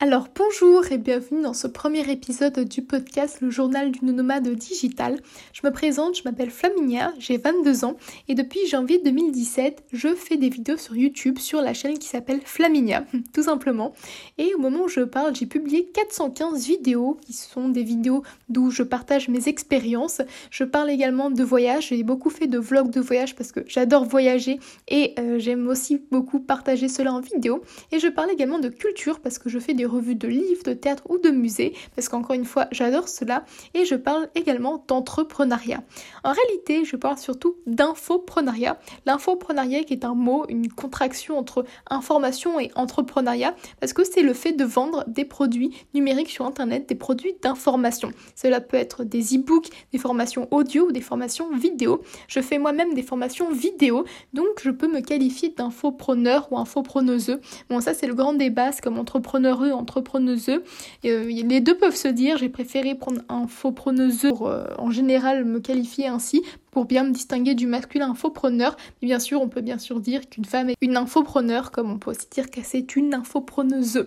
Alors bonjour et bienvenue dans ce premier épisode du podcast Le journal d'une nomade digitale. Je me présente, je m'appelle Flaminia, j'ai 22 ans et depuis janvier 2017, je fais des vidéos sur YouTube sur la chaîne qui s'appelle Flaminia, tout simplement. Et au moment où je parle, j'ai publié 415 vidéos qui sont des vidéos d'où je partage mes expériences. Je parle également de voyage, j'ai beaucoup fait de vlogs de voyage parce que j'adore voyager et euh, j'aime aussi beaucoup partager cela en vidéo. Et je parle également de culture parce que je fais des revues de livres, de théâtre ou de musées, parce qu'encore une fois, j'adore cela, et je parle également d'entrepreneuriat. En réalité, je parle surtout d'infoprenariat. L'infoprenariat qui est un mot, une contraction entre information et entrepreneuriat, parce que c'est le fait de vendre des produits numériques sur Internet, des produits d'information. Cela peut être des e-books, des formations audio ou des formations vidéo. Je fais moi-même des formations vidéo, donc je peux me qualifier d'infopreneur ou infopreneuse. Bon, ça c'est le grand débat, c'est comme entrepreneur entrepreneuse. Euh, les deux peuvent se dire, j'ai préféré prendre un faux preneuse pour euh, en général me qualifier ainsi pour bien me distinguer du masculin infopreneur. Mais bien sûr, on peut bien sûr dire qu'une femme est une infopreneur, comme on peut aussi dire que c'est une infopreneuse.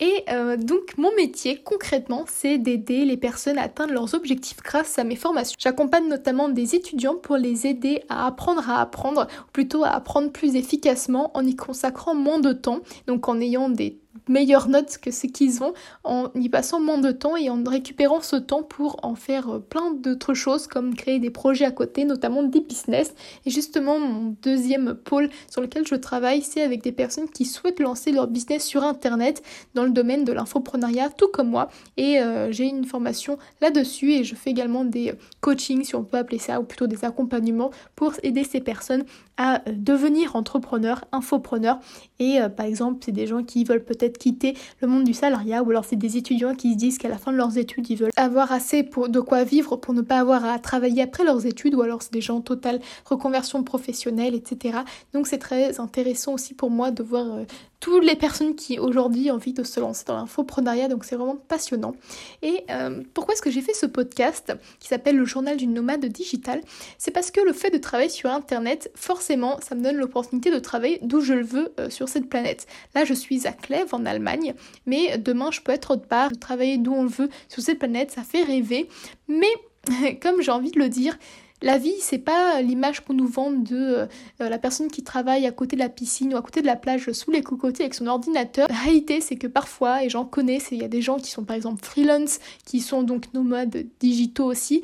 Et euh, donc, mon métier, concrètement, c'est d'aider les personnes à atteindre leurs objectifs grâce à mes formations. J'accompagne notamment des étudiants pour les aider à apprendre à apprendre, ou plutôt à apprendre plus efficacement en y consacrant moins de temps, donc en ayant des meilleures notes que ce qu'ils ont en y passant moins de temps et en récupérant ce temps pour en faire euh, plein d'autres choses comme créer des projets à côté, notamment des business. Et justement, mon deuxième pôle sur lequel je travaille, c'est avec des personnes qui souhaitent lancer leur business sur Internet dans le domaine de l'infoprenariat, tout comme moi. Et euh, j'ai une formation là-dessus et je fais également des coachings, si on peut appeler ça, ou plutôt des accompagnements pour aider ces personnes à euh, devenir entrepreneurs, infopreneurs. Et par exemple, c'est des gens qui veulent peut-être quitter le monde du salariat ou alors c'est des étudiants qui se disent qu'à la fin de leurs études ils veulent avoir assez pour, de quoi vivre pour ne pas avoir à travailler après leurs études ou alors c'est des gens en totale reconversion professionnelle etc. Donc c'est très intéressant aussi pour moi de voir euh, toutes les personnes qui aujourd'hui ont envie de se lancer dans l'infoprenariat, donc c'est vraiment passionnant. Et euh, pourquoi est-ce que j'ai fait ce podcast qui s'appelle le journal d'une nomade digitale? C'est parce que le fait de travailler sur Internet, forcément, ça me donne l'opportunité de travailler d'où je le veux euh, sur cette planète. Là, je suis à Clèves en Allemagne, mais demain, je peux être autre part, travailler d'où on veut sur cette planète, ça fait rêver. Mais, comme j'ai envie de le dire, la vie, c'est pas l'image qu'on nous vend de euh, la personne qui travaille à côté de la piscine ou à côté de la plage sous les cocotiers avec son ordinateur. La réalité, c'est que parfois, et j'en connais, il y a des gens qui sont par exemple freelance, qui sont donc nomades digitaux aussi,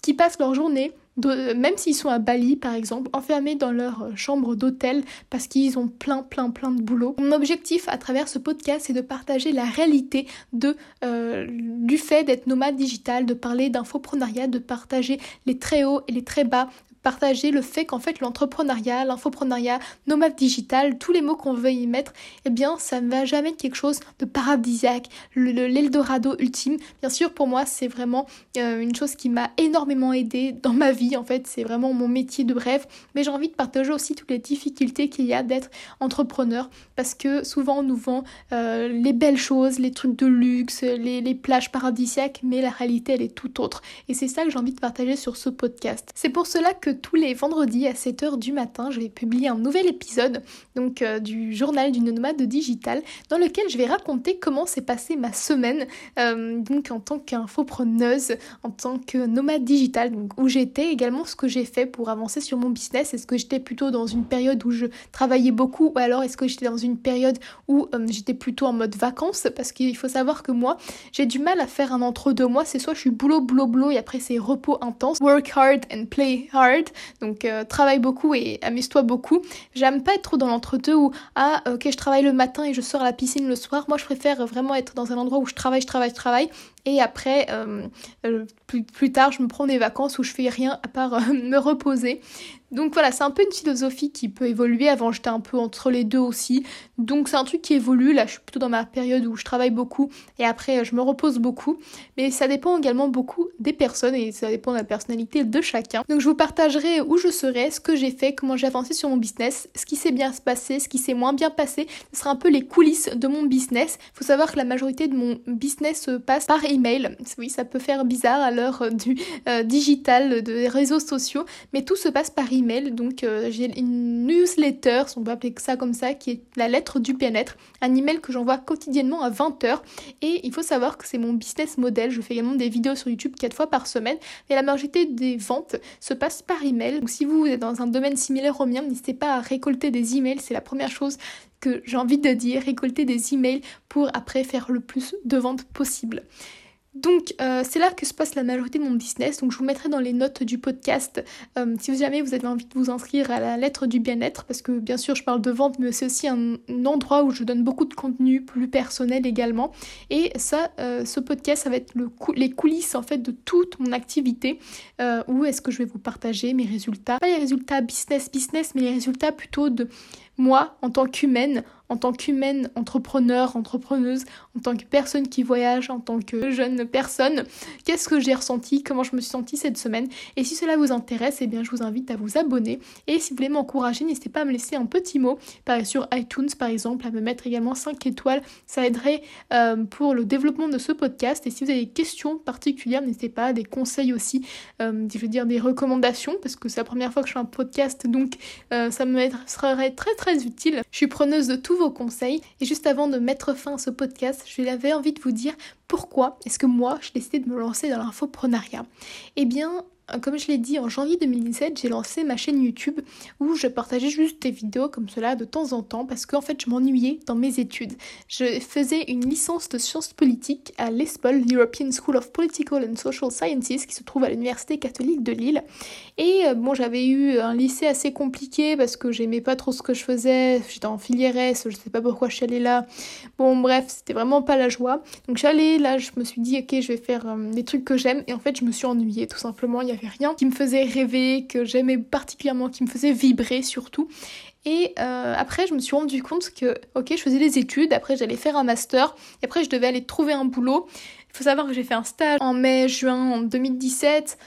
qui passent leur journée même s'ils sont à Bali par exemple, enfermés dans leur euh, chambre d'hôtel parce qu'ils ont plein plein plein de boulot. Mon objectif à travers ce podcast c'est de partager la réalité de euh, du fait d'être nomade digital, de parler d'infoprenariat, de partager les très hauts et les très bas partager le fait qu'en fait l'entrepreneuriat, l'infoprenariat, nomade digital, tous les mots qu'on veut y mettre, eh bien ça ne va jamais être quelque chose de paradisiaque, l'Eldorado ultime. Bien sûr pour moi c'est vraiment euh, une chose qui m'a énormément aidé dans ma vie en fait, c'est vraiment mon métier de rêve, mais j'ai envie de partager aussi toutes les difficultés qu'il y a d'être entrepreneur parce que souvent on nous vend euh, les belles choses, les trucs de luxe, les, les plages paradisiaques, mais la réalité elle est tout autre. Et c'est ça que j'ai envie de partager sur ce podcast. C'est pour cela que tous les vendredis à 7h du matin, je vais publier un nouvel épisode donc euh, du journal d'une nomade digital dans lequel je vais raconter comment s'est passée ma semaine euh, donc en tant qu'infopreneuse, en tant que nomade digital, donc où j'étais également ce que j'ai fait pour avancer sur mon business. Est-ce que j'étais plutôt dans une période où je travaillais beaucoup ou alors est-ce que j'étais dans une période où euh, j'étais plutôt en mode vacances? Parce qu'il faut savoir que moi j'ai du mal à faire un entre-deux mois, c'est soit je suis boulot, boulot, boulot et après c'est repos intense, work hard and play hard donc euh, travaille beaucoup et amuse-toi beaucoup. J'aime pas être trop dans l'entre-deux où ah ok je travaille le matin et je sors à la piscine le soir. Moi je préfère vraiment être dans un endroit où je travaille, je travaille, je travaille et après, euh, euh, plus, tard, je me prends des vacances où je fais rien à part me reposer. Donc voilà, c'est un peu une philosophie qui peut évoluer. Avant, j'étais un peu entre les deux aussi. Donc c'est un truc qui évolue. Là, je suis plutôt dans ma période où je travaille beaucoup et après, je me repose beaucoup. Mais ça dépend également beaucoup des personnes et ça dépend de la personnalité de chacun. Donc je vous partagerai où je serai, ce que j'ai fait, comment j'ai avancé sur mon business, ce qui s'est bien passé, ce qui s'est moins bien passé. Ce sera un peu les coulisses de mon business. Il faut savoir que la majorité de mon business passe par email. Oui, ça peut faire bizarre à l'heure du digital, des réseaux sociaux, mais tout se passe par email. Donc j'ai une newsletter, on peut appeler ça comme ça, qui est la lettre du bien-être, un email que j'envoie quotidiennement à 20h. Et il faut savoir que c'est mon business model. Je fais également des vidéos sur YouTube 4 fois par semaine. Et la majorité des ventes se passe par email. Donc si vous êtes dans un domaine similaire au mien, n'hésitez pas à récolter des emails. C'est la première chose que j'ai envie de dire. Récolter des emails pour après faire le plus de ventes possible. Donc euh, c'est là que se passe la majorité de mon business. Donc je vous mettrai dans les notes du podcast euh, si jamais vous avez envie de vous inscrire à la lettre du bien-être parce que bien sûr je parle de vente mais c'est aussi un, endroit où je donne beaucoup de contenu plus personnel également. Et ça, euh, ce podcast ça va être le les coulisses en fait de toute mon activité où est-ce que je vais vous partager mes résultats? Pas les résultats business business mais les résultats plutôt de moi en tant qu'humaine en tant qu'humaine, entrepreneur, entrepreneuse, en tant que personne qui voyage, en tant que jeune personne, qu'est-ce que j'ai ressenti, comment je me suis sentie cette semaine? Et si cela vous intéresse, eh bien je vous invite à vous abonner. Et si vous voulez m'encourager, n'hésitez pas à me laisser un petit mot, sur iTunes par exemple, à me mettre également 5 étoiles. Ça aiderait euh, pour le développement de ce podcast. Et si vous avez des questions particulières, n'hésitez pas, des conseils aussi, euh, je veux dire des recommandations, parce que c'est la première fois que je fais un podcast, donc euh, ça me serait très très utile. Je suis preneuse de conseils. Et juste avant de mettre fin à ce podcast, je l'avais envie de vous dire pourquoi est-ce que moi j'ai décidé de me lancer dans l'infoprenariat. Eh bien, comme je l'ai dit, en janvier 2017, j'ai lancé ma chaîne YouTube où je partageais juste des vidéos comme cela de temps en temps parce qu'en fait, je m'ennuyais dans mes études. Je faisais une licence de sciences politiques à l'ESPOL, l'European School of Political and Social Sciences, qui se trouve à l'Université catholique de Lille. Et euh, bon, j'avais eu un lycée assez compliqué parce que j'aimais pas trop ce que je faisais. J'étais en filière S, je sais pas pourquoi je suis allée là. Bon, bref, c'était vraiment pas la joie. Donc j'allais là, je me suis dit, ok, je vais faire euh, des trucs que j'aime. Et en fait, je me suis ennuyée tout simplement. Rien qui me faisait rêver, que j'aimais particulièrement, qui me faisait vibrer surtout. Et euh, après, je me suis rendu compte que, ok, je faisais des études, après j'allais faire un master, et après je devais aller trouver un boulot. Il faut savoir que j'ai fait un stage en mai-juin 2017.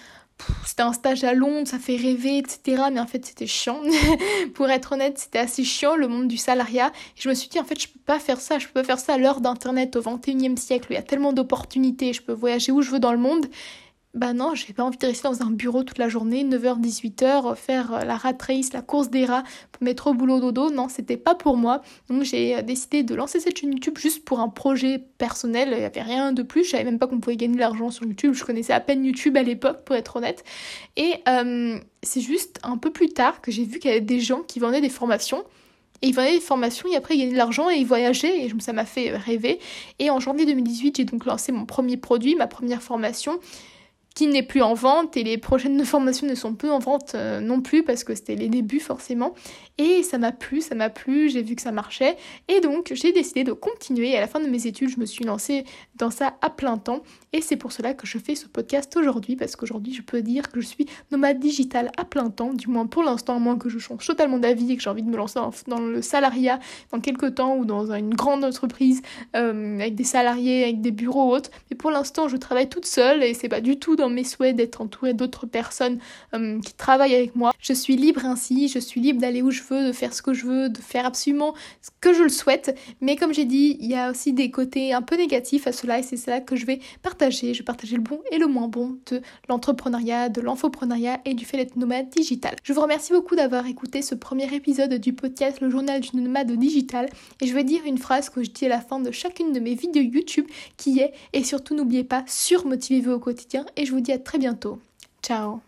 C'était un stage à Londres, ça fait rêver, etc. Mais en fait, c'était chiant. Pour être honnête, c'était assez chiant, le monde du salariat. Et je me suis dit, en fait, je peux pas faire ça. Je peux pas faire ça à l'heure d'Internet au 21e siècle. Il y a tellement d'opportunités. Je peux voyager où je veux dans le monde bah non, j'ai pas envie de rester dans un bureau toute la journée, 9h-18h, faire euh, la rat race, la course des rats, mettre au boulot dodo. Non, c'était pas pour moi. Donc j'ai euh, décidé de lancer cette chaîne YouTube juste pour un projet personnel. Il y avait rien de plus. Je savais même pas qu'on pouvait gagner de l'argent sur YouTube. Je connaissais à peine YouTube à l'époque, pour être honnête. Et euh, c'est juste un peu plus tard que j'ai vu qu'il y avait des gens qui vendaient des formations. Et ils vendaient des formations et après ils gagnaient de l'argent et ils voyageaient et ça m'a fait rêver. Et en janvier 2018, j'ai donc lancé mon premier produit, ma première formation qui n'est plus en vente et les prochaines formations ne sont plus en vente euh, non plus parce que c'était les débuts forcément. Et ça m'a plu, ça m'a plu, j'ai vu que ça marchait et donc j'ai décidé de continuer. Et à la fin de mes études, je me suis lancée dans ça à plein temps et c'est pour cela que je fais ce podcast aujourd'hui parce qu'aujourd'hui je peux dire que je suis nomade digital à plein temps, du moins pour l'instant, à moins que je change totalement d'avis et que j'ai envie de me lancer dans, le salariat dans quelques temps ou dans une grande entreprise euh, avec des salariés, avec des bureaux hautes. Mais pour l'instant, je travaille toute seule et c'est pas du tout dans mes souhaits d'être entourée d'autres personnes euh, qui travaillent avec moi. Je suis libre ainsi, je suis libre d'aller où je veux, de faire ce que je veux, de faire absolument ce que je le souhaite. Mais comme j'ai dit, il y a aussi des côtés un peu négatifs à cela et c'est cela que je vais partager. Je vais partager le bon et le moins bon de l'entrepreneuriat, de l'infoprenariat et du fait d'être nomade digital. Je vous remercie beaucoup d'avoir écouté ce premier épisode du podcast Le journal du nomade digital et je vais dire une phrase que je dis à la fin de chacune de mes vidéos YouTube qui est et surtout n'oubliez pas surmotivez-vous au quotidien et je vous dis à très bientôt. Ciao